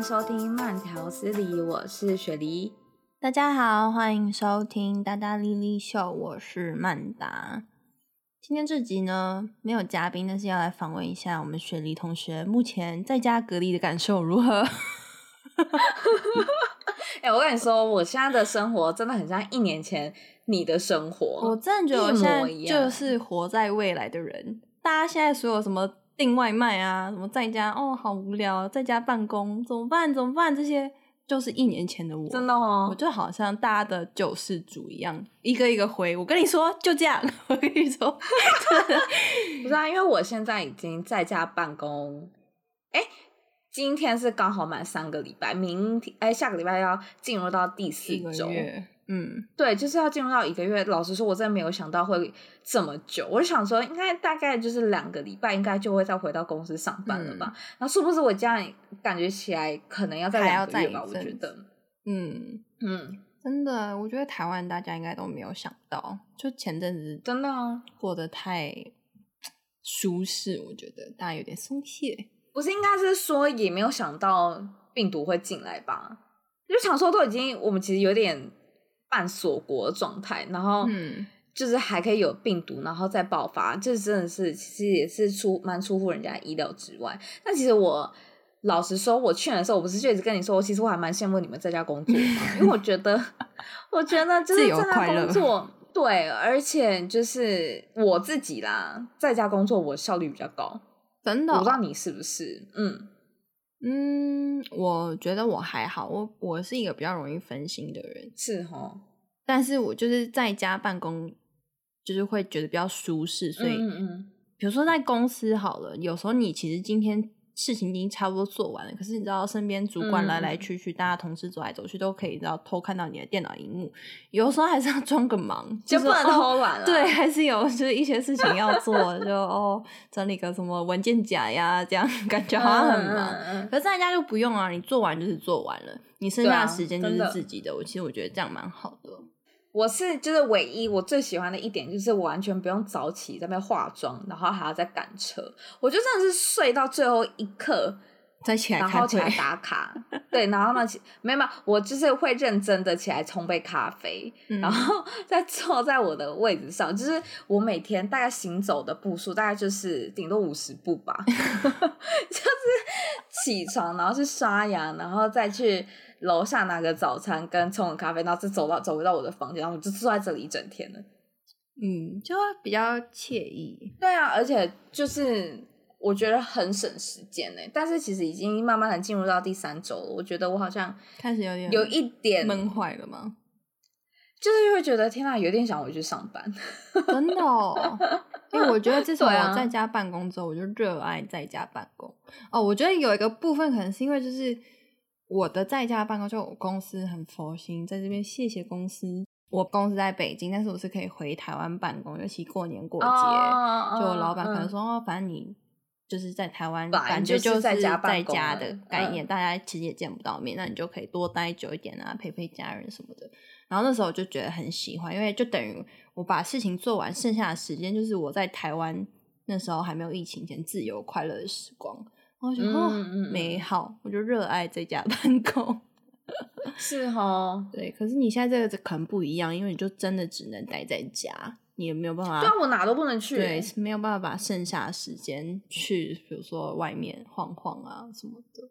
迎收听慢条斯理，我是雪梨。大家好，欢迎收听大大莉莉秀，我是曼达。今天这集呢，没有嘉宾，但是要来访问一下我们雪梨同学目前在家隔离的感受如何？哎、欸，我跟你说，我现在的生活真的很像一年前你的生活。我真的觉得我现在就是活在未来的人。大家现在所有什么？订外卖啊，什么在家哦，好无聊，在家办公怎么办？怎么办？这些就是一年前的我，真的哦，我就好像大家的救世主一样，一个一个回。我跟你说，就这样。我跟你说，不是啊，因为我现在已经在家办公，哎，今天是刚好满三个礼拜，明天哎，下个礼拜要进入到第四 周。嗯，对，就是要进入到一个月。老实说，我真的没有想到会这么久。我就想说，应该大概就是两个礼拜，应该就会再回到公司上班了吧？那、嗯、是不是我这样感觉起来，可能要再两个月吧？我觉得，嗯嗯，真的，我觉得台湾大家应该都没有想到，就前阵子真的啊，过得太舒适，我觉得大家有点松懈。不是，应该是说也没有想到病毒会进来吧？就想说都已经，我们其实有点。半锁国的状态，然后就是还可以有病毒，然后再爆发，这真的是其实也是出蛮出乎人家意料之外。但其实我老实说，我去的时候，我不是就一直跟你说，其实我还蛮羡慕你们在家工作嘛，因为我觉得，我觉得就是在家工作，对，而且就是我自己啦，在家工作我效率比较高，真的，哦，我不知道你是不是，嗯。嗯，我觉得我还好，我我是一个比较容易分心的人，是哦。但是我就是在家办公，就是会觉得比较舒适，所以，嗯嗯，比如说在公司好了，有时候你其实今天。事情已经差不多做完了，可是你知道，身边主管来来去去，嗯、大家同事走来走去，都可以知道偷看到你的电脑荧幕。有时候还是要 装个忙，就不能偷懒了。对，还是有就是一些事情要做，就哦整理个什么文件夹呀，这样感觉好像很忙。可是在家就不用啊，你做完就是做完了，你剩下的时间就是自己的。我其实我觉得这样蛮好的。我是就是唯一我最喜欢的一点就是我完全不用早起在那边化妆，然后还要再赶车，我就真的是睡到最后一刻再起来，然后起来打卡。对，然后呢，没有没有，我就是会认真的起来冲杯咖啡，嗯、然后再坐在我的位置上，就是我每天大概行走的步数大概就是顶多五十步吧，就是起床，然后去刷牙，然后再去。楼下拿个早餐跟冲个咖啡，然后就走到走回到我的房间，然后我就坐在这里一整天了。嗯，就会比较惬意。对啊，而且就是我觉得很省时间呢。但是其实已经慢慢的进入到第三周了，我觉得我好像开始有点有一点闷坏了吗？就是会觉得天呐，有点想回去上班。真的哦，因为我觉得自从我在家办公之后，我就热爱在家办公。哦，我觉得有一个部分可能是因为就是。我的在家办公，就我公司很佛心，在这边谢谢公司。我公司在北京，但是我是可以回台湾办公，尤其过年过节，oh, 就我老板可能说，哦，反正你就是在台湾，感觉就是在家在家的概念，大家其实也见不到面，那你就可以多待久一点啊，陪陪家人什么的。然后那时候我就觉得很喜欢，因为就等于我把事情做完，剩下的时间就是我在台湾那时候还没有疫情前自由快乐的时光。我觉得哦，美好，我就热爱在家办公，是哦，对。可是你现在这个可能不一样，因为你就真的只能待在家，你也没有办法。对啊，我哪都不能去，对，没有办法把剩下的时间去，比如说外面晃晃啊什么的。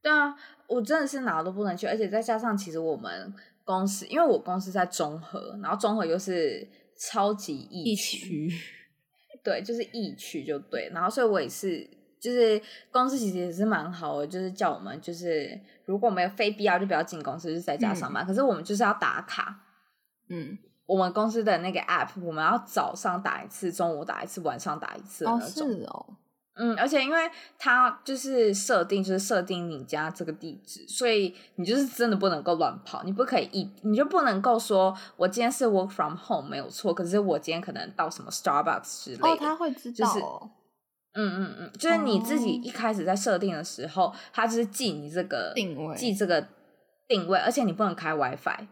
对啊，我真的是哪都不能去，而且再加上其实我们公司，因为我公司在中和，然后中和又是超级疫区，对，就是疫区就对，然后所以我也是。就是公司其实也是蛮好的，就是叫我们就是如果没有非必要就不要进公司，就是在家上班。嗯、可是我们就是要打卡，嗯，我们公司的那个 app，我们要早上打一次，中午打一次，晚上打一次的那种。哦，是哦，嗯，而且因为它就是设定，就是设定你家这个地址，所以你就是真的不能够乱跑，你不可以一，你就不能够说我今天是 work from home 没有错，可是我今天可能到什么 Starbucks 之类的，哦，他会知道，就是。嗯嗯嗯，就是你自己一开始在设定的时候，它、oh. 就是记你这个定位，记这个定位，而且你不能开 WiFi，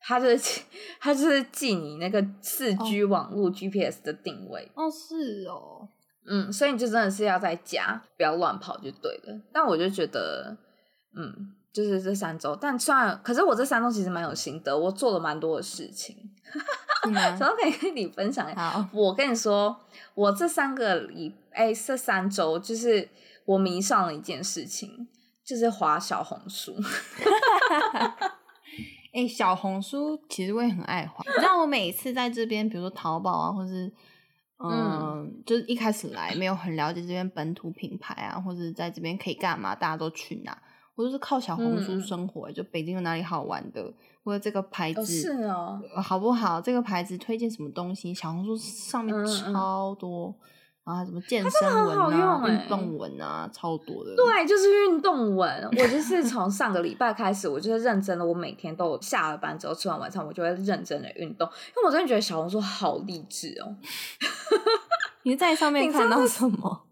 它就是它就是记你那个四 G 网络 GPS 的定位。哦，是哦，嗯，所以你就真的是要在家，不要乱跑就对了。但我就觉得嗯，就是这三周。但虽然，可是我这三周其实蛮有心得，我做了蛮多的事情，然后可以跟你分享一下。我跟你说，我这三个礼，哎，这三周就是我迷上了一件事情，就是滑小红书。哎、欸，小红书其实我也很爱滑。你知道我每次在这边，比如说淘宝啊，或是嗯，嗯就是一开始来没有很了解这边本土品牌啊，或者在这边可以干嘛，大家都去哪，我都是靠小红书生活。嗯、就北京有哪里好玩的，或者这个牌子、哦、是哦，好不好？这个牌子推荐什么东西？小红书上面超多。嗯嗯啊，什么健身文啊、运、欸、动文啊，超多的。对，就是运动文。我就是从上个礼拜开始，我就是认真的，我每天都下了班之后吃完晚餐，我就会认真的运动，因为我真的觉得小红书好励志哦。你在上面看到什么？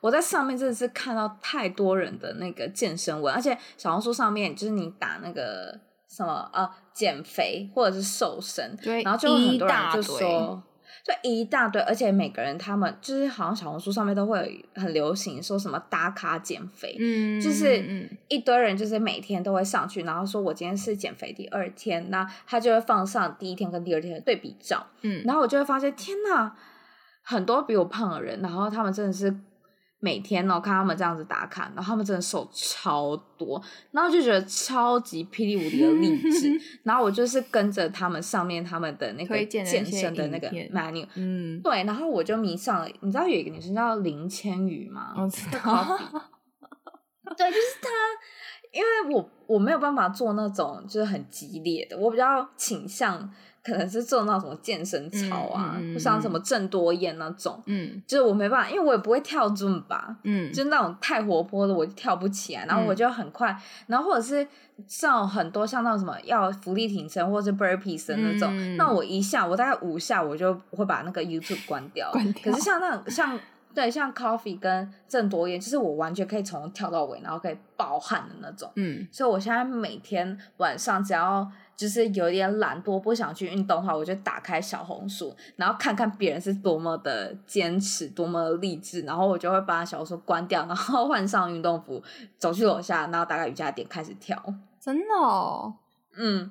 我在上面真的是看到太多人的那个健身文，而且小红书上面就是你打那个什么呃，减肥或者是瘦身，对，然后就很多人就说。就一大堆，而且每个人他们就是好像小红书上面都会很流行说什么打卡减肥，嗯，就是一堆人就是每天都会上去，然后说我今天是减肥第二天，那他就会放上第一天跟第二天的对比照，嗯，然后我就会发现天呐，很多比我胖的人，然后他们真的是。每天呢、喔，看他们这样子打卡，然后他们真的瘦超多，然后就觉得超级霹雳无敌的励志。然后我就是跟着他们上面他们的那个健身的那个 menu，嗯，对，然后我就迷上了。你知道有一个女生叫林千羽吗？我知道。对，就是她，因为我我没有办法做那种就是很激烈的，我比较倾向。可能是做那种什么健身操啊，嗯嗯嗯、像什么郑多燕那种，嗯，就是我没办法，因为我也不会跳 Zumba，嗯，就是那种太活泼的，我就跳不起来，然后我就很快，嗯、然后或者是像很多像那种什么要伏地挺身或者是的那种，嗯、那我一下我大概五下我就会把那个 YouTube 关掉，关掉。可是像那种像对像 Coffee 跟郑多燕，就是我完全可以从头跳到尾，然后可以爆汗的那种，嗯，所以我现在每天晚上只要。就是有点懒惰，不想去运动的话，我就打开小红书，然后看看别人是多么的坚持，多么的励志，然后我就会把小红书关掉，然后换上运动服，走去楼下，然后打开瑜伽垫开始跳。真的哦，嗯，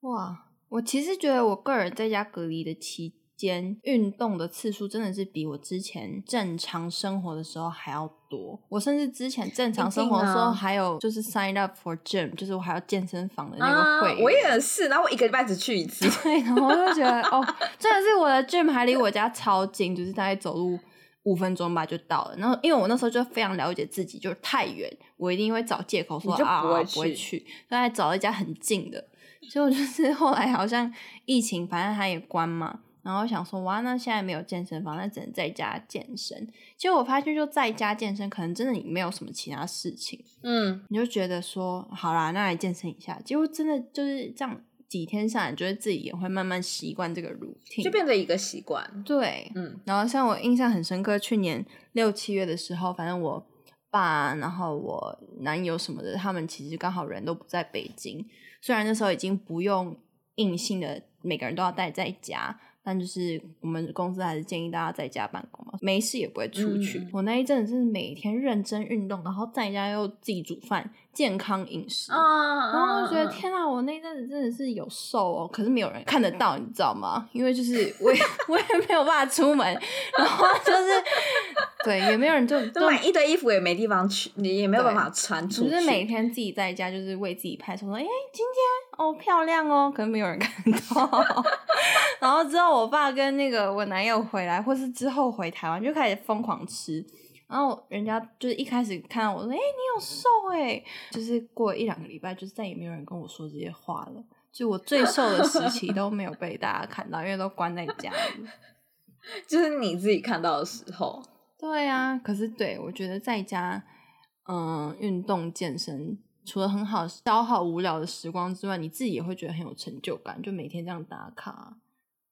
哇，我其实觉得我个人在家隔离的期间运动的次数真的是比我之前正常生活的时候还要多。我甚至之前正常生活的时候还有就是 sign up for gym，就是我还要健身房的那个会。啊，我也是，然后我一个礼拜只去一次。对，然后我就觉得哦，真的是我的 gym 还离我家超近，就是大概走路五分钟吧就到了。然后因为我那时候就非常了解自己，就是太远我一定会找借口说就不啊不会去，大概找了一家很近的。结果就是后来好像疫情，反正它也关嘛。然后想说，哇，那现在没有健身房，那只能在家健身。结果我发现，就在家健身，可能真的你没有什么其他事情，嗯，你就觉得说，好啦，那来健身一下。结果真的就是这样，几天下来，觉得自己也会慢慢习惯这个 routine，就变成一个习惯。对，嗯。然后像我印象很深刻，去年六七月的时候，反正我爸，然后我男友什么的，他们其实刚好人都不在北京。虽然那时候已经不用硬性的每个人都要待在家。但就是我们公司还是建议大家在家办公嘛，没事也不会出去。嗯、我那一阵子是每天认真运动，然后在家又自己煮饭，健康饮食，啊、然后我就觉得天啊，我那阵子真的是有瘦哦，可是没有人看得到，你知道吗？因为就是我也 我也没有办法出门，然后就是对，也没有人就就买一堆衣服也没地方去，你也没有办法穿出去。就是每天自己在家，就是为自己拍照说，哎，今天哦漂亮哦，可是没有人看到。然后之后，我爸跟那个我男友回来，或是之后回台湾，就开始疯狂吃。然后人家就是一开始看到我说：“哎、欸，你有瘦哎！”就是过一两个礼拜，就是再也没有人跟我说这些话了。就我最瘦的时期都没有被大家看到，因为都关在家里。就是你自己看到的时候。对啊，可是对我觉得在家，嗯，运动健身。除了很好消耗无聊的时光之外，你自己也会觉得很有成就感，就每天这样打卡。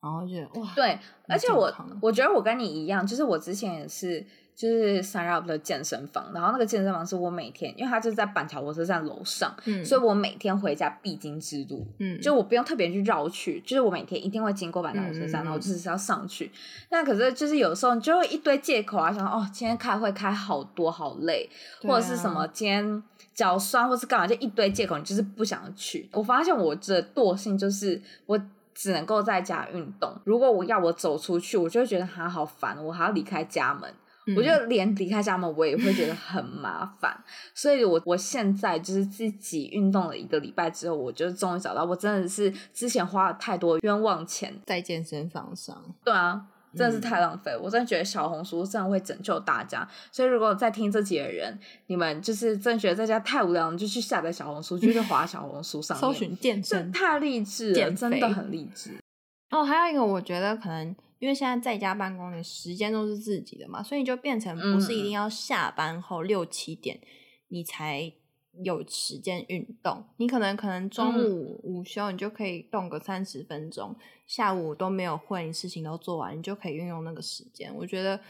然后觉得哇，对，而且我我觉得我跟你一样，就是我之前也是。就是 sign up 的健身房，然后那个健身房是我每天，因为它就是在板桥火车站楼上，嗯，所以我每天回家必经之路，嗯，就我不用特别去绕去，就是我每天一定会经过板桥火车站，嗯，然后我就是要上去。那可是就是有时候你就会一堆借口啊，想说哦，今天开会开好多好累，啊，或者是什么今天脚酸，或是干嘛，就一堆借口，你就是不想去。我发现我这惰性就是我只能够在家运动，如果我要我走出去，我就会觉得它好烦，我还要离开家门。我觉得连离开家门我也会觉得很麻烦，所以我我现在就是自己运动了一个礼拜之后，我就终于找到，我真的是之前花了太多冤枉钱在健身房上。对啊，真的是太浪费，嗯。我真的觉得小红书真的会拯救大家，所以如果在听这集的人，你们就是真的觉得在家太无聊，你就去下载小红书，就去滑小红书上搜寻健身，太励志了，真的很励志。哦，还有一个我觉得可能。因为现在在家办公的时间都是自己的嘛，所以你就变成不是一定要下班后六七点你才有时间运动，你可能可能中午午休你就可以动个三十分钟，下午都没有会，你事情都做完，你就可以运用那个时间。我觉得。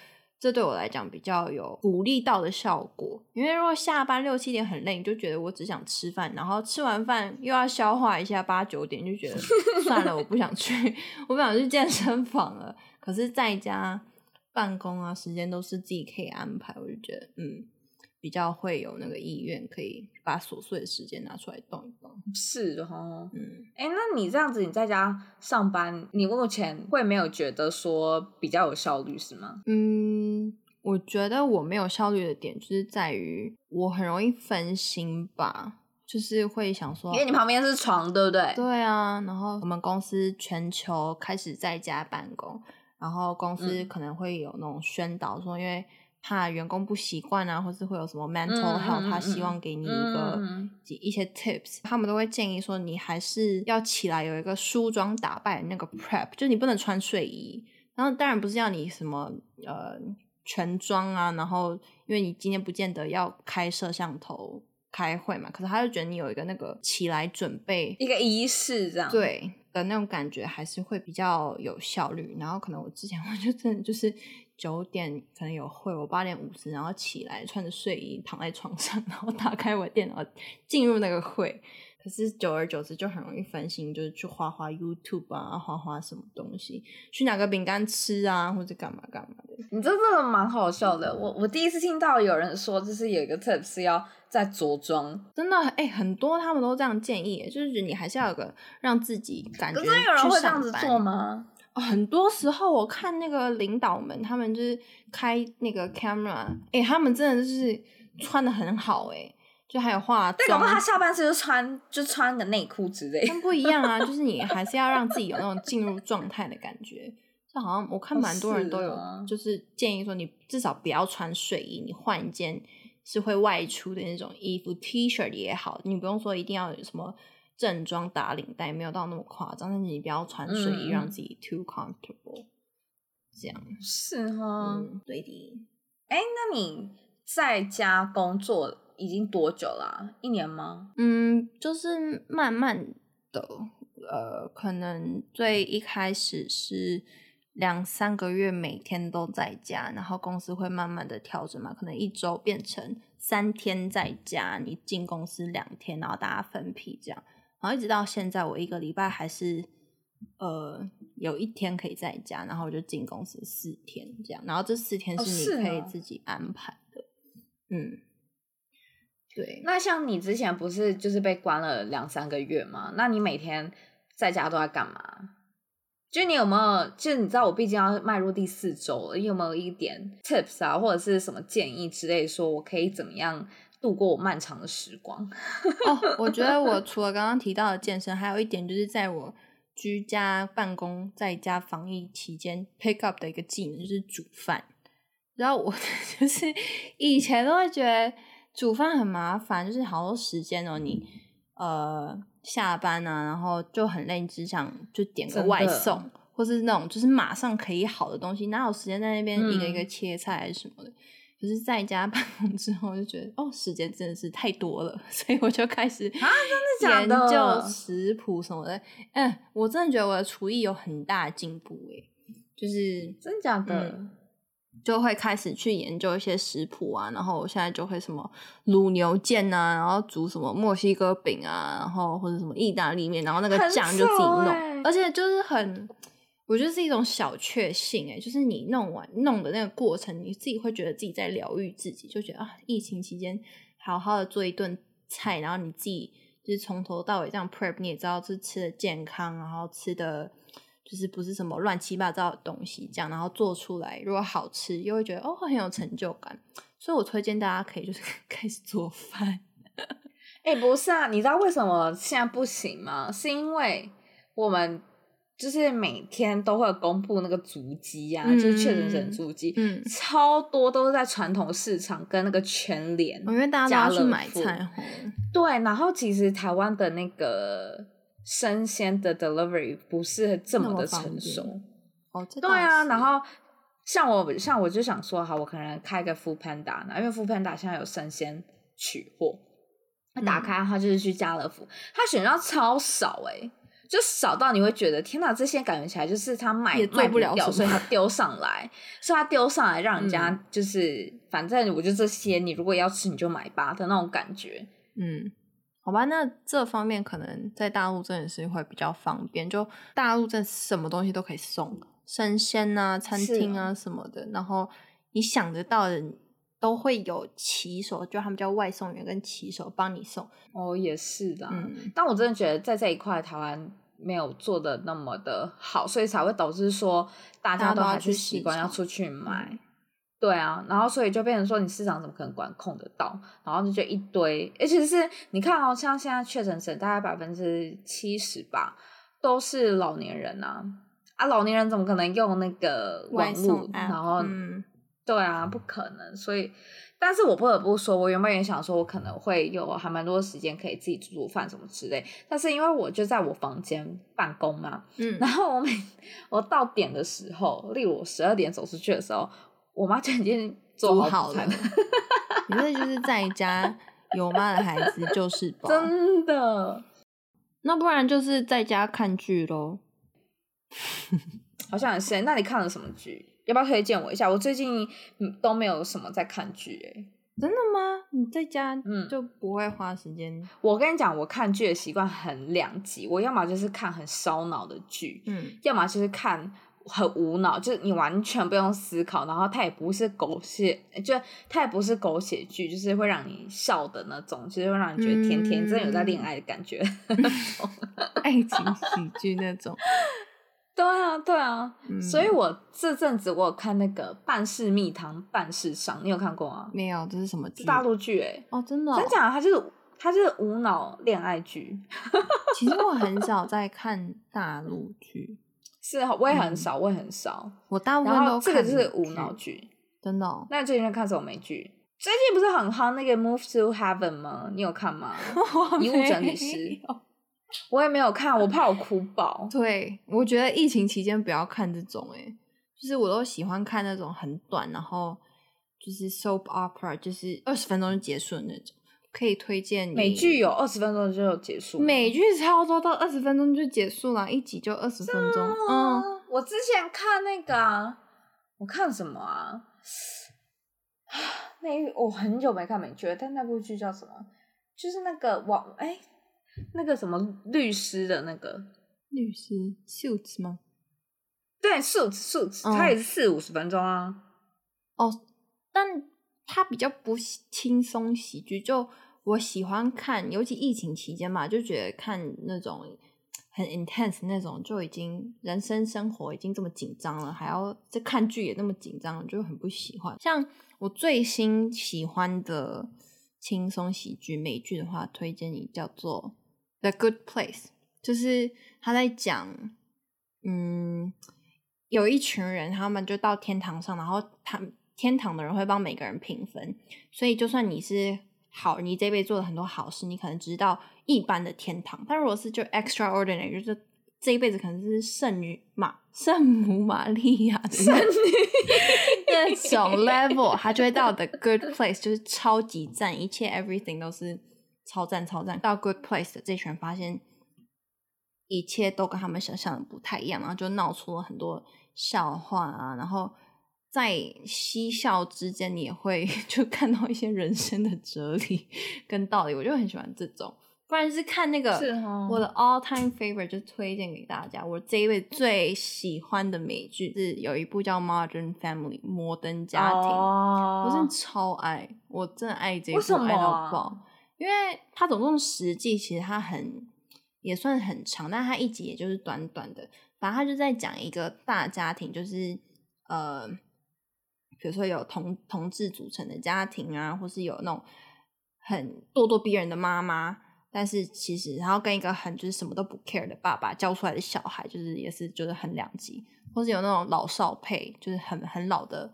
这对我来讲比较有鼓励到的效果，因为如果下班六七点很累，你就觉得我只想吃饭，然后吃完饭又要消化一下，八九点就觉得 算了，我不想去，我不想去健身房了。可是在家办公啊，时间都是自己可以安排，我就觉得嗯。比较会有那个意愿，可以把琐碎的时间拿出来动一动。是哈，嗯，哎、欸，那你这样子，你在家上班，你目前会没有觉得说比较有效率是吗？嗯，我觉得我没有效率的点就是在于我很容易分心吧，就是会想说，因为你旁边是床，对不对？对啊，然后我们公司全球开始在家办公，然后公司可能会有那种宣导说，因为。怕员工不习惯啊，或是会有什么 mental health，他希望给你一个一些 tips，他们都会建议说，你还是要起来有一个梳妆打扮那个 prep，就你不能穿睡衣。然后当然不是要你什么呃全妆啊，然后因为你今天不见得要开摄像头开会嘛，可是他就觉得你有一个那个起来准备一个仪式这样，对的那种感觉还是会比较有效率。然后可能我之前我就真的就是。九点可能有会，我八点五十然后起来，穿着睡衣躺在床上，然后打开我电脑进入那个会。可是久而久之就很容易分心，就是去滑滑 YouTube 啊，滑滑什么东西，去拿个饼干吃啊，或者干嘛干嘛的。你这真的蛮好笑的。我我第一次听到有人说，就是有一个 tip 是要在着装，真的哎、欸，很多他们都这样建议，就是你还是要有个让自己感觉。可是有人会这样子做吗？很多时候我看那个领导们，他们就是开那个 camera，哎、欸，他们真的就是穿的很好、欸，哎，就还有化妆。对，搞不好他下半身就穿就穿个内裤之类。但不一样啊，就是你还是要让自己有那种进入状态的感觉。就好像我看蛮多人都有，就是建议说你至少不要穿睡衣，你换一件是会外出的那种衣服，T 恤也好，你不用说一定要有什么。正装打领带没有到那么夸张，但是你不要穿睡衣，让自己 too comfortable，、嗯、这样是哈、嗯，对的。哎、欸，那你在家工作已经多久啦、啊？一年吗？嗯，就是慢慢的，呃，可能最一开始是两三个月，每天都在家，然后公司会慢慢的调整嘛，可能一周变成三天在家，你进公司两天，然后大家分批这样。然后一直到现在，我一个礼拜还是呃有一天可以在家，然后我就进公司四天这样。然后这四天是你可以自己安排的，哦、嗯，对。那像你之前不是就是被关了两三个月吗？那你每天在家都在干嘛？就你有没有？就你知道我毕竟要迈入第四周了，你有没有一点 tips 啊，或者是什么建议之类，说我可以怎么样？度过我漫长的时光 哦，我觉得我除了刚刚提到的健身，还有一点就是在我居家办公、在家防疫期间 pick up 的一个技能就是煮饭。然后我 就是以前都会觉得煮饭很麻烦，就是好多时间哦，你呃下班啊，然后就很累，只想就点个外送，或是那种就是马上可以好的东西，哪有时间在那边一个一个切菜还是什么的。嗯可是在家 办公之后，就觉得哦，时间真的是太多了，所以我就开始啊，真的？研究食谱什么的。嗯，我真的觉得我的厨艺有很大的进步诶，就是真的假的。嗯就会开始去研究一些食谱啊，然后我现在就会什么卤牛腱啊，然后煮什么墨西哥饼啊，然后或者什么意大利面，然后那个酱就自己弄，欸、而且就是很，我觉得是一种小确幸诶，就是你弄完弄的那个过程，你自己会觉得自己在疗愈自己，就觉得啊，疫情期间好好的做一顿菜，然后你自己就是从头到尾这样 prep，你也知道是吃的健康，然后吃的。就是不是什么乱七八糟的东西，这样然后做出来，如果好吃，又会觉得哦很有成就感，所以我推荐大家可以就是 开始做饭。哎、欸，不是啊，你知道为什么现在不行吗？是因为我们就是每天都会公布那个足迹啊，嗯、就是确诊者足迹，嗯，超多都是在传统市场跟那个全联，因为大家都要去买菜。对，然后其实台湾的那个。生鲜的 delivery 不是这么的成熟。哦，对啊，然后像我像我就想说，哈，我可能开个 Food Panda，因为 Food Panda 现在有生鲜取货，打开他就是去家乐福，它选项超少哎、欸，就少到你会觉得天哪，这些感觉起来就是他卖也卖不了，所以他丢上来，所以他丢上来让人家就是、嗯、反正我就这些，你如果要吃你就买吧的那种感觉，嗯。好吧，那这方面可能在大陆真的是会比较方便，就大陆这什么东西都可以送，生鲜啊、餐厅啊什么的，然后你想得到的都会有骑手，就他们叫外送员跟骑手帮你送。哦，也是的，嗯，但我真的觉得在这一块台湾没有做的那么的好，所以才会导致说大家都还是习惯要出去买。对啊，然后所以就变成说，你市场怎么可能管控得到？然后就一堆，而且是你看哦，像现在确诊者大概百分之七十吧，都是老年人啊啊，老年人怎么可能用那个网络？然后，嗯、对啊，不可能。所以，但是我不得不说，我原本也想说，我可能会有还蛮多时间可以自己煮煮饭什么之类。但是因为我就在我房间办公嘛，嗯，然后我每 我到点的时候，例如我十二点走出去的时候。我妈整天做好了，你这就是在家有妈的孩子就是宝，真的。那不然就是在家看剧喽。好像很深。那你看了什么剧？要不要推荐我一下？我最近都没有什么在看剧，哎，真的吗？你在家嗯就不会花时间、嗯？我跟你讲，我看剧的习惯很两极，我要么就是看很烧脑的剧，嗯，要么就是看。很无脑，就是你完全不用思考，然后它也不是狗血，就它也不是狗血剧，就是会让你笑的那种，就是会让你觉得甜甜，真的有在恋爱的感觉，爱情喜剧那种。对啊，对啊，嗯、所以我这阵子我有看那个《半世蜜糖半世伤》，你有看过吗？没有，这是什么剧？大陆剧哎，哦，真的、哦，真假？它就是它就是无脑恋爱剧。其实我很少在看大陆剧。是，我也很少，嗯、我也很少。我大部分都看这个就是无脑剧，真的、哦。那你最近在看什么美剧？最近不是很夯那个《Move to Heaven》吗？你有看吗？遗物整理师。我也没有看，我怕我哭爆。对，我觉得疫情期间不要看这种、欸，诶就是我都喜欢看那种很短，然后就是 soap opera，就是二十分钟就结束的那种。可以推荐你美剧有二十分钟就结束，美剧超多到二十分钟就结束了，一集就二十分钟。嗯，我之前看那个、啊，我看什么啊？那我很久没看美剧了，但那部剧叫什么？就是那个网哎、欸，那个什么律师的那个律师 Suits 吗？对，Suits Suits，它也是四五十分钟啊。哦，但。它比较不轻松喜剧，就我喜欢看，尤其疫情期间嘛，就觉得看那种很 intense 那种，就已经人生生活已经这么紧张了，还要再看剧也那么紧张，就很不喜欢。像我最新喜欢的轻松喜剧美剧的话，推荐你叫做《The Good Place》，就是他在讲，嗯，有一群人，他们就到天堂上，然后他们。天堂的人会帮每个人评分，所以就算你是好，你这辈子做了很多好事，你可能知道一般的天堂。但如果是就 extraordinary，就是这一辈子可能是圣女玛圣母玛利亚的圣女 那种 level，他就会到 the good place，就是超级赞，一切 everything 都是超赞超赞。到 good place 的这群人发现一切都跟他们想象的不太一样，然后就闹出了很多笑话啊，然后。在嬉笑之间，你也会 就看到一些人生的哲理 跟道理，我就很喜欢这种。不然是看那个我的 all time favorite，就推荐给大家。我这一位最喜欢的美剧是有一部叫《Modern Family》摩登家庭，我真的超爱，我真的爱这一部爱到爆，因为它总共十季，其实它很也算很长，但它一集也就是短短的。反正它就在讲一个大家庭，就是呃。比如说有同同志组成的家庭啊，或是有那种很咄咄逼人的妈妈，但是其实然后跟一个很就是什么都不 care 的爸爸教出来的小孩，就是也是就是很两极，或是有那种老少配，就是很很老的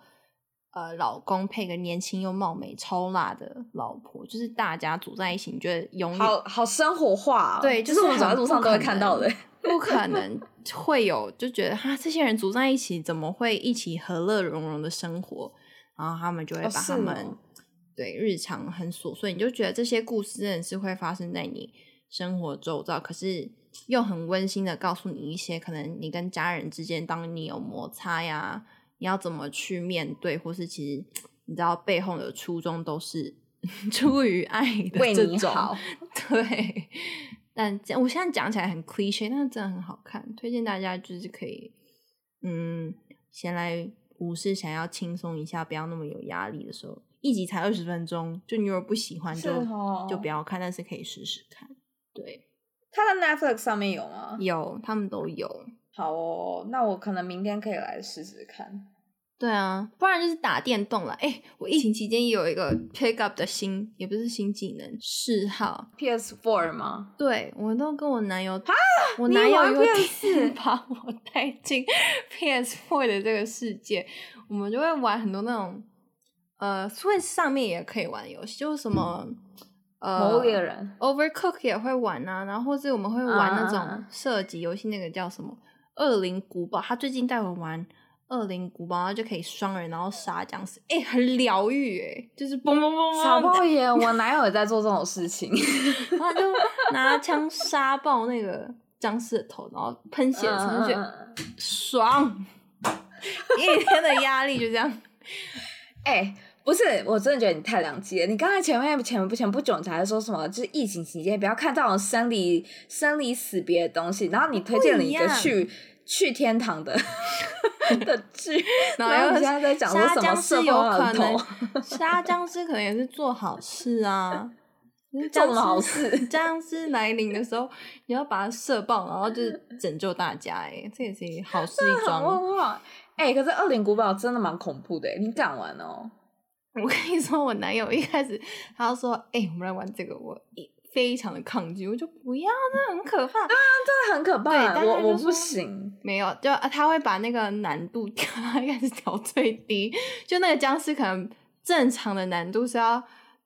呃老公配个年轻又貌美超辣的老婆，就是大家组在一起，你觉得永远好好生活化，哦，对，就是我们走在路上都会看到的。不可能会有就觉得哈，这些人组在一起，怎么会一起和乐融融的生活？然后他们就会把他们、哦、对日常很琐碎，你就觉得这些故事真的是会发生在你生活周遭，可是又很温馨的告诉你一些可能你跟家人之间，当你有摩擦呀，你要怎么去面对，或是其实你知道背后的初衷都是 出于爱的这种，为你好，对。但我现在讲起来很 cliche，但是真的很好看，推荐大家就是可以，嗯，先来无事想要轻松一下，不要那么有压力的时候，一集才二十分钟，就你如果不喜欢就、哦、就不要看，但是可以试试看。对，它的 Netflix 上面有吗？有，他们都有。好哦，那我可能明天可以来试试看。对啊，不然就是打电动了。哎，我疫情期间也有一个 pick up 的新，也不是新技能，嗜好，PS Four 吗？对，我都跟我男友啊，我男友有一次 把我带进 PS4 的这个世界，我们就会玩很多那种呃，Switch 上面也可以玩游戏，就是什么、嗯、呃，魔物猎人，Overcook 也会玩啊，然后或是我们会玩那种射击游戏，那个叫什么《恶灵古堡》，他最近带我玩。恶灵古堡，然后就可以双人，然后杀僵尸，哎、欸，很疗愈，哎，就是嘣嘣嘣。小爆耶，我男友也在做这种事情，然后就拿枪杀爆那个僵尸的头，然后喷血，出去，爽，一天的压力就这样。哎、欸，不是，我真的觉得你太两极了。你刚才前面前不前不久才说什么，就是疫情期间不要看这种生离生离死别的东西，然后你推荐了一个去去天堂的。的剧，然后现在在讲说什么杀僵尸有可能，杀僵尸可能也是做好事啊，做好事。僵尸来临的时候，你要把它射爆，然后就是拯救大家。哎，这也是好事一桩。哎、欸，可是《恶灵古堡》真的蛮恐怖的，你敢玩哦？我跟你说，我男友一开始他就说：“哎、欸，我们来玩这个。”我一。非常的抗拒，我就不要，那很可怕。啊，真的很可怕。对，我我不行。没有，就他会把那个难度调，他应该是调最低。就那个僵尸，可能正常的难度是要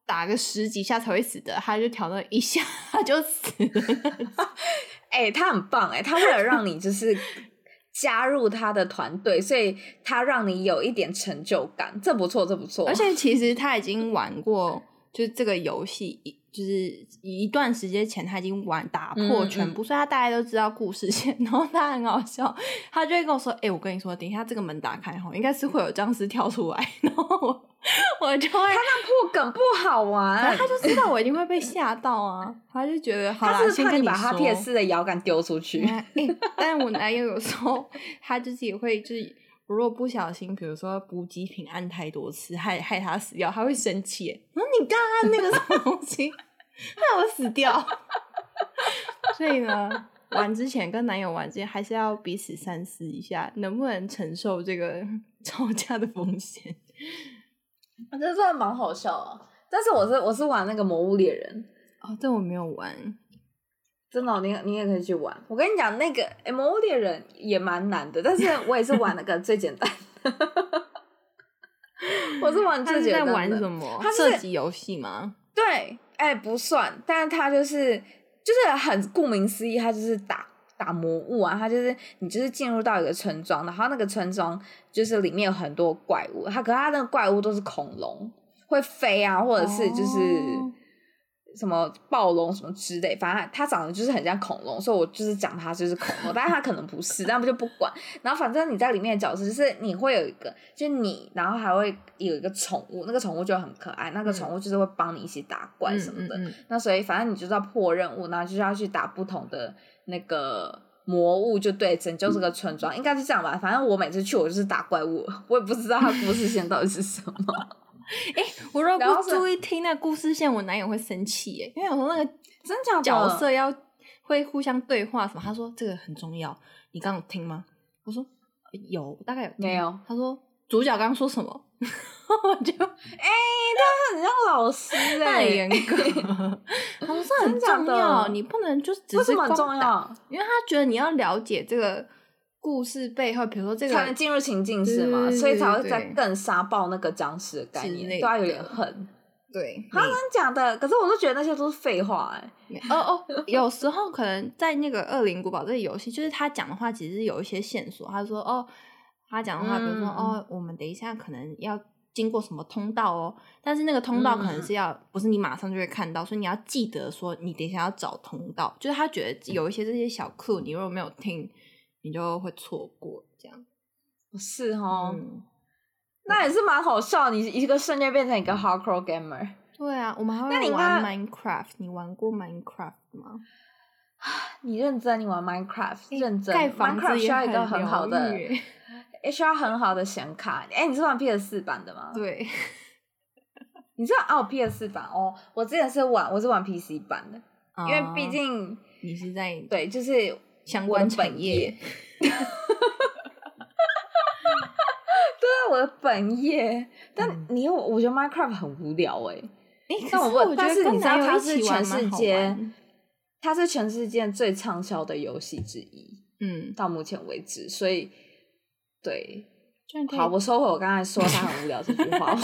打个十几下才会死的，他就调到一下他就死了。哎、欸，他很棒哎、欸，他为了让你就是加入他的团队，所以他让你有一点成就感，这不错，这不错。而且其实他已经玩过，就是这个游戏一。就是一段时间前，他已经玩打破全部，嗯嗯、所以他大概都知道故事线。然后他很好笑，他就会跟我说：“哎、欸，我跟你说，等一下这个门打开后，应该是会有僵尸跳出来。”然后我我就会他那破梗不好玩，他就知道我一定会被吓到啊，他就觉得好啦，他是怕你把他 PS 的摇杆丢出去。哎、欸，但我男友有时候他就是也会就是。如果不小心，比如说补给品按太多次，害害他死掉，他会生气。那你刚刚按那个什么东西，害我死掉。所以呢，玩之前跟男友玩之前，还是要彼此三思一下，能不能承受这个 吵架的风险。我觉得真的蛮好笑啊！但是我是我是玩那个魔物猎人哦，这我没有玩。真的、哦，你你也可以去玩。我跟你讲，那个《魔物猎人》也蛮难的，但是 我也是玩那个最简单的。我是玩最简单的。他是在玩什么？他射击游戏吗？对，哎、欸，不算，但是他就是就是很顾名思义，他就是打打魔物啊，它就是你就是进入到一个村庄，然后那个村庄就是里面有很多怪物，它可是它那个怪物都是恐龙，会飞啊，或者是就是。哦什么暴龙什么之类，反正它长得就是很像恐龙，所以我就是讲它就是恐龙，但是它可能不是，但不就不管。然后反正你在里面的角色就是你会有一个，就你，然后还会有一个宠物，那个宠物就很可爱，那个宠物就是会帮你一起打怪什么的。嗯嗯嗯、那所以反正你就是要破任务，然后就是要去打不同的那个魔物，就对，拯救这个村庄，嗯、应该是这样吧。反正我每次去我就是打怪物，我也不知道它故事线到底是什么。哎、欸，我如果不注意听那故事线，我男友会生气耶，因为有时候那个真假角色要会互相对话什么。他说这个很重要，你刚刚有听吗？我说有，大概有听。没有。他说主角刚刚说什么？我就哎、欸，他很像老师哎，严格。他说这很重要，你不能就只是光打，为什么重要？因为他觉得你要了解这个。故事背后，比如说这个才能进入情境是吗？所以才会再更杀爆那个僵尸的概念，对他有点恨。对，他能讲的，可是我都觉得那些都是废话哎、欸。哦哦，有时候可能在那个《恶灵古堡》这个游戏，就是他讲的话其实有一些线索。他说哦，他讲的话，比如说、嗯、哦，我们等一下可能要经过什么通道哦，但是那个通道可能是要、嗯、不是你马上就会看到，所以你要记得说你等一下要找通道。就是他觉得有一些这些小 clue，你如果没有听。你就会错过这样，是哦，嗯、那也是蛮好笑。你一个瞬间变成一个 hardcore gamer，对啊，我们还会玩 Minecraft。你，你玩过 Minecraft 吗？你认真？你玩 Minecraft？认真？Minecraft 需要一个很好的，也需要很好的显卡。哎、欸，你是玩 PS 四版的吗？对，你知道哦，PS 四版哦，我之前是玩，我是玩 PC 版的，哦、因为毕竟你是在对，就是。相关本业，对啊，我的本业。但你有，我觉得 Minecraft 很无聊哎。哎，但我问，但是你知道它是全世界，它是全世界最畅销的游戏之一。嗯，到目前为止，所以对，好，我收回我刚才说它很无聊这句话。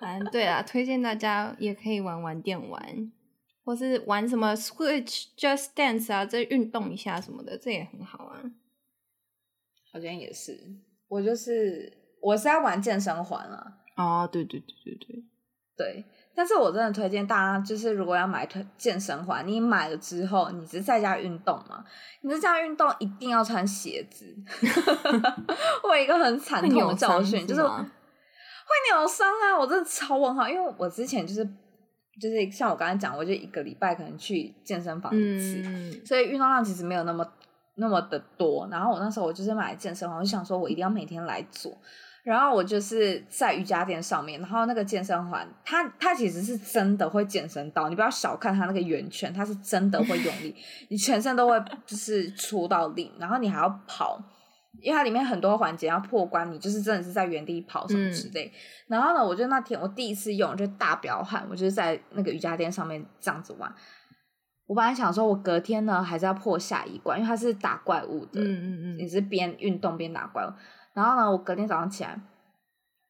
反正对啊，推荐大家也可以玩玩电玩。或是玩什么 Switch Just Dance 啊，这运动一下什么的，这也很好啊。好像也是，我就是我是在玩健身环啊。哦，对对对对对对。但是我真的推荐大家，就是如果要买健身环，你买了之后，你只是在家运动嘛？你在家运动一定要穿鞋子。我有一个很惨痛的教训，就是会扭伤啊！我真的超问号，因为我之前就是。就是像我刚才讲，我就一个礼拜可能去健身房一次，嗯、所以运动量其实没有那么那么的多。然后我那时候我就是买健身房，我就想说我一定要每天来做。然后我就是在瑜伽垫上面，然后那个健身环，它它其实是真的会健身到，你不要小看它那个圆圈，它是真的会用力，你全身都会就是出到力，然后你还要跑。因为它里面很多环节要破关，你就是真的是在原地跑什么之类。嗯、然后呢，我就那天我第一次用，就大表汗，我就是在那个瑜伽垫上面这样子玩。我本来想说，我隔天呢还是要破下一关，因为它是打怪物的，嗯嗯嗯，也是边运动边打怪物。然后呢，我隔天早上起来，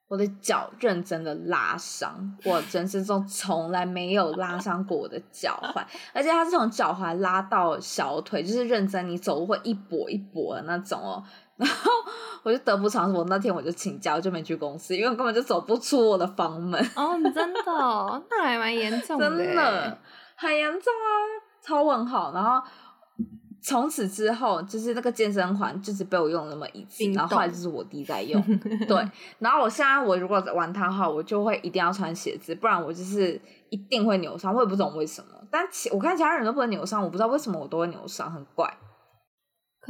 我的脚认真的拉伤，我人生中从来没有拉 伤过我的脚踝，而且它是从脚踝拉到小腿，就是认真你走路会一跛一跛的那种哦。然后我就得不偿失，我那天我就请假，我就没去公司，因为我根本就走不出我的房门。哦，真的，那还蛮严重的，真的很严重啊，超问号。然后从此之后，就是那个健身环，就是被我用了那么一次，然后后来就是我弟在用。对，然后我现在我如果玩它的话，我就会一定要穿鞋子，不然我就是一定会扭伤。我也不懂为什么，但其我看其他人都不会扭伤，我不知道为什么我都会扭伤，很怪。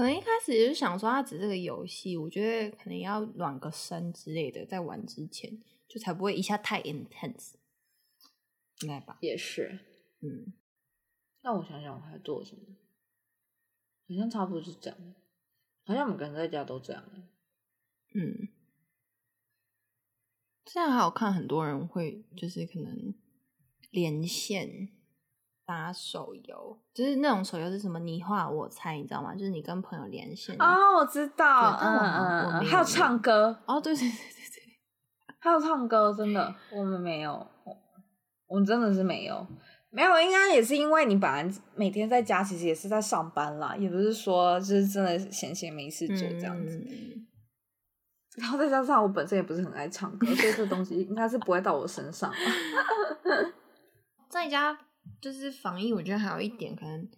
可能一开始也是想说，它只是个游戏，我觉得可能要暖个身之类的，在玩之前就才不会一下太 intense，应该吧？也是，嗯。那我想想，我还做什么？好像差不多是这样，好像我们可能在家都这样。嗯。现在还有看很多人会，就是可能连线。打手游就是那种手游是什么？你画我猜，你知道吗？就是你跟朋友连线哦，我知道，嗯嗯，还有唱歌哦，对对对对对，还有唱歌，真的，我们没有，我们真的是没有。没有，应该也是因为你本来每天在家，其实也是在上班啦，也不是说就是真的闲闲没事做这样子。嗯、然后再加上我本身也不是很爱唱歌，所以这东西应该是不会到我身上。在家就是防疫，我觉得还有一点可能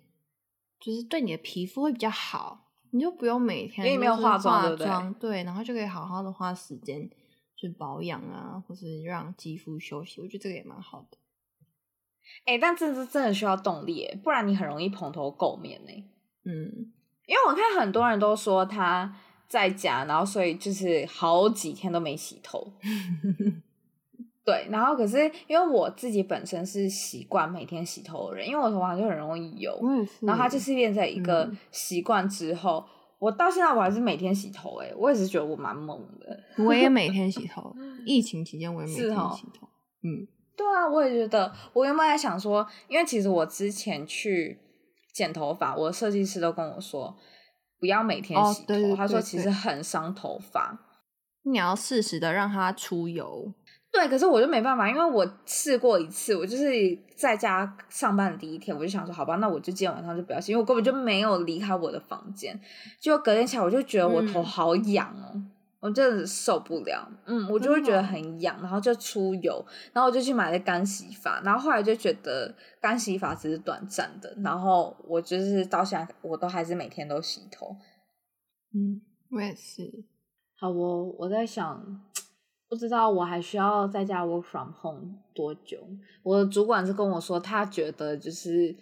就是对你的皮肤会比较好，你就不用每天因为没有化妆，对不对？对，然后就可以好好的花时间去保养啊，或是让肌肤休息。我觉得这个也蛮好的。哎、欸，但这是真的需要动力，不然你很容易蓬头垢面呢。嗯，因为我看很多人都说他在家，然后所以就是好几天都没洗头。对，然后可是因为我自己本身是习惯每天洗头的人，因为我头发就很容易油。然后它就是练在一个习惯之后，嗯、我到现在我还是每天洗头。哎，我也是觉得我蛮猛的。我也每天洗 头，疫情期间我也每天洗头。哦、嗯。对啊，我也觉得。我原本在想说，因为其实我之前去剪头发，我的设计师都跟我说，不要每天洗头。哦、对对对对，他说其实很伤头发，你要适时的让它出油。对，可是我就没办法，因为我试过一次，我就是在家上班的第一天，我就想说，好吧，那我就今天晚上就不要洗，因为我根本就没有离开我的房间。结果隔天起来，我就觉得我头好痒哦。嗯我真的受不了，嗯，我就会觉得很痒，然后就出油，然后我就去买了干洗发，然后后来就觉得干洗发只是短暂的，然后我就是到现在我都还是每天都洗头，嗯，我也是。好，我我在想，不知道我还需要在家 work from home 多久？我的主管是跟我说，他觉得就是。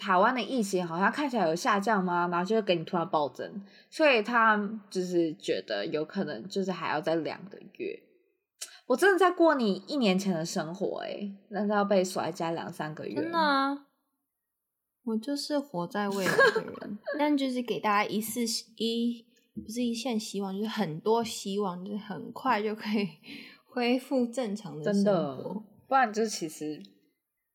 台湾的疫情好像看起来有下降吗？然后就会给你突然暴增，所以他就是觉得有可能就是还要再两个月。我真的在过你一年前的生活哎、欸，难道要被锁在家两三个月？真的啊，我就是活在未来的人，但就是给大家一四一不是一线希望，就是很多希望，就是很快就可以 恢复正常的生活。真的，不然就其实。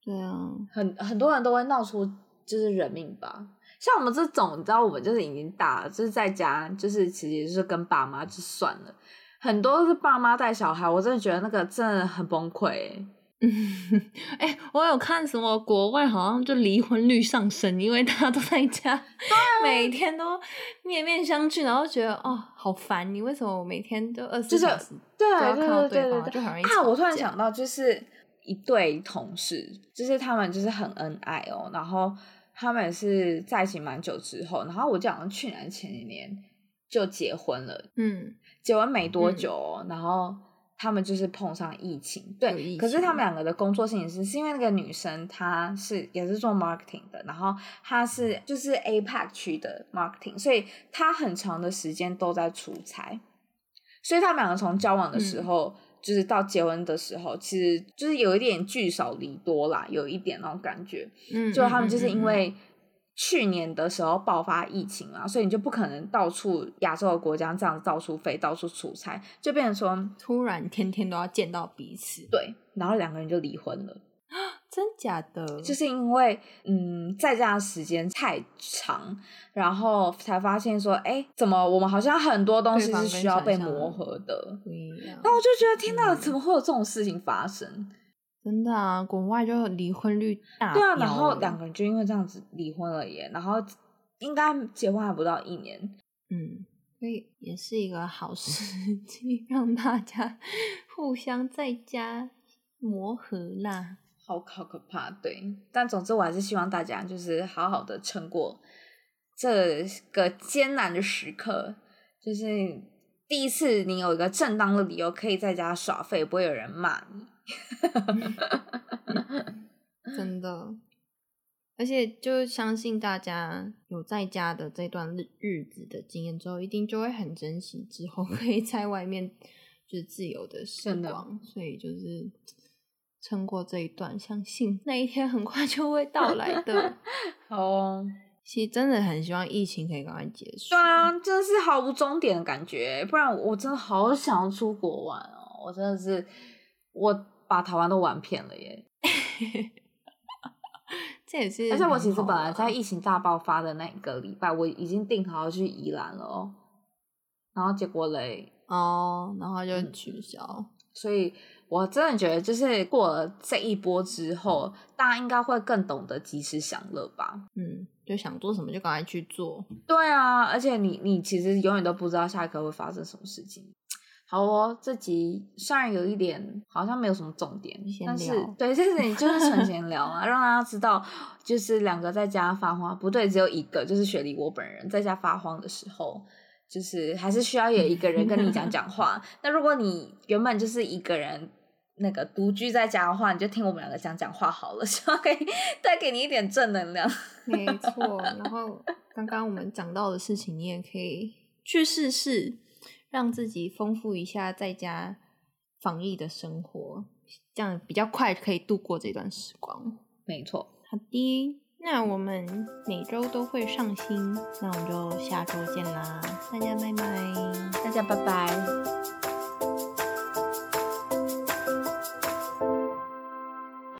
对啊，很很多人都会闹出就是人命吧。像我们这种，你知道，我们就是已经大了，就是在家，就是其实也就是跟爸妈就算了。很多都是爸妈带小孩，我真的觉得那个真的很崩溃。嗯，哎、欸，我有看什么国外好像就离婚率上升，因为大家都在家，对每天都面面相觑，然后觉得哦好烦，你为什么我每天都二十四小时对方，就很容易啊。我突然想到就是。一对同事，就是他们就是很恩爱哦，然后他们是在一起蛮久之后，然后我就好像去年前几年就结婚了，嗯，结婚没多久哦，嗯、然后他们就是碰上疫情，对，情可是他们两个的工作性质是，是因为那个女生她是也是做 marketing 的，然后她是就是 APAC 区的 marketing，所以她很长的时间都在出差，所以他们两个从交往的时候。嗯就是到结婚的时候，其实就是有一点聚少离多啦，有一点那种感觉。嗯，就他们就是因为去年的时候爆发疫情啊，所以你就不可能到处亚洲的国家这样子到处飞、到处出差，就变成说突然天天都要见到彼此。对，然后两个人就离婚了。真假的？就是因为嗯，在家的时间太长，然后才发现说，哎、欸，怎么我们好像很多东西是需要被磨合的？那我就觉得，天哪，怎么会有这种事情发生？真的啊，国外就离婚率大。对啊，然后两个人就因为这样子离婚了耶，然后应该结婚还不到一年。嗯，所以也是一个好时机，让大家 互相在家磨合啦。好好可怕，对。但总之，我还是希望大家就是好好的撑过这个艰难的时刻。就是第一次，你有一个正当的理由可以在家耍废，不会有人骂你。真的，而且就相信大家有在家的这段日日子的经验之后，一定就会很珍惜之后可以在外面就是自由的时光。所以就是。撑过这一段，相信那一天很快就会到来的。好哦，其实真的很希望疫情可以赶快结束。对啊，真的是毫无终点的感觉，不然我真的好想要出国玩哦！我真的是，我把台湾都玩遍了耶。这也是，而且我其实本来在疫情大爆发的那一个礼拜，我已经订好要去宜兰了哦，然后结果嘞，哦，然后就取消，嗯，所以。我真的觉得，就是过了这一波之后，大家应该会更懂得及时享乐吧。嗯，就想做什么就赶快去做。对啊，而且你你其实永远都不知道下一刻会发生什么事情。好哦，这集虽然有一点好像没有什么重点，但是对，就是你就是纯闲聊啊，让大家知道，就是两个在家发慌，不对，只有一个，就是雪梨我本人在家发慌的时候。就是还是需要有一个人跟你讲讲话。那如果你原本就是一个人那个独居在家的话，你就听我们两个讲讲话好了，希望可以带给你一点正能量。没错。然后刚刚我们讲到的事情，你也可以去试试，让自己丰富一下在家防疫的生活，这样比较快可以度过这段时光。没错。好的。那我们每周都会上新，那我们就下周见啦！大家拜拜，大家拜拜。